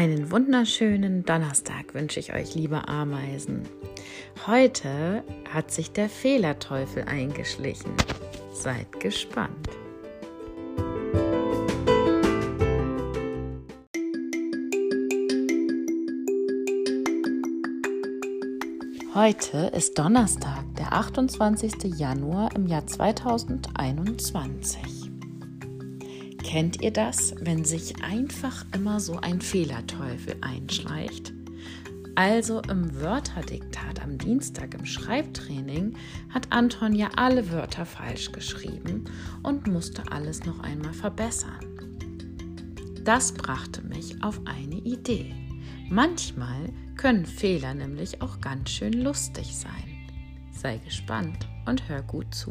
Einen wunderschönen Donnerstag wünsche ich euch, liebe Ameisen. Heute hat sich der Fehlerteufel eingeschlichen. Seid gespannt. Heute ist Donnerstag, der 28. Januar im Jahr 2021. Kennt ihr das, wenn sich einfach immer so ein Fehlerteufel einschleicht? Also im Wörterdiktat am Dienstag im Schreibtraining hat Anton ja alle Wörter falsch geschrieben und musste alles noch einmal verbessern. Das brachte mich auf eine Idee. Manchmal können Fehler nämlich auch ganz schön lustig sein. Sei gespannt und hör gut zu.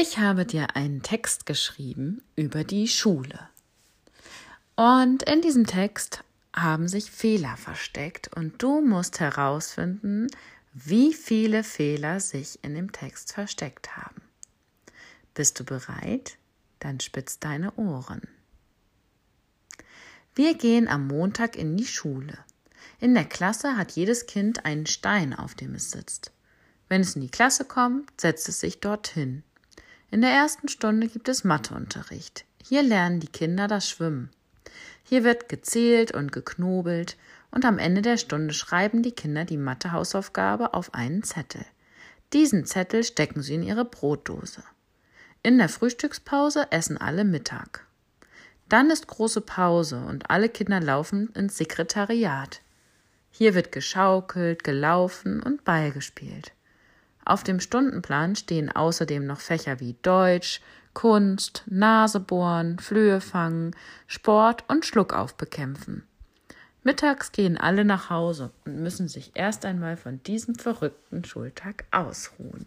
Ich habe dir einen Text geschrieben über die Schule. Und in diesem Text haben sich Fehler versteckt und du musst herausfinden, wie viele Fehler sich in dem Text versteckt haben. Bist du bereit? Dann spitz deine Ohren. Wir gehen am Montag in die Schule. In der Klasse hat jedes Kind einen Stein, auf dem es sitzt. Wenn es in die Klasse kommt, setzt es sich dorthin. In der ersten Stunde gibt es Matheunterricht. Hier lernen die Kinder das Schwimmen. Hier wird gezählt und geknobelt und am Ende der Stunde schreiben die Kinder die Mathehausaufgabe auf einen Zettel. Diesen Zettel stecken sie in ihre Brotdose. In der Frühstückspause essen alle Mittag. Dann ist große Pause und alle Kinder laufen ins Sekretariat. Hier wird geschaukelt, gelaufen und Ball gespielt. Auf dem Stundenplan stehen außerdem noch Fächer wie Deutsch, Kunst, Nasebohren, Flöhe fangen, Sport und Schluckauf bekämpfen. Mittags gehen alle nach Hause und müssen sich erst einmal von diesem verrückten Schultag ausruhen.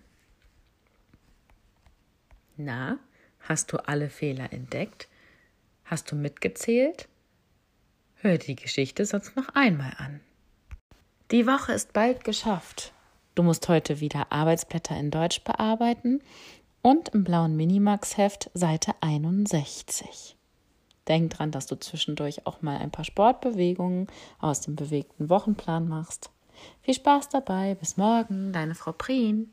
Na, hast du alle Fehler entdeckt? Hast du mitgezählt? Hör die Geschichte sonst noch einmal an. Die Woche ist bald geschafft Du musst heute wieder Arbeitsblätter in Deutsch bearbeiten und im blauen Minimax-Heft Seite 61. Denk dran, dass du zwischendurch auch mal ein paar Sportbewegungen aus dem bewegten Wochenplan machst. Viel Spaß dabei. Bis morgen, deine Frau Prien.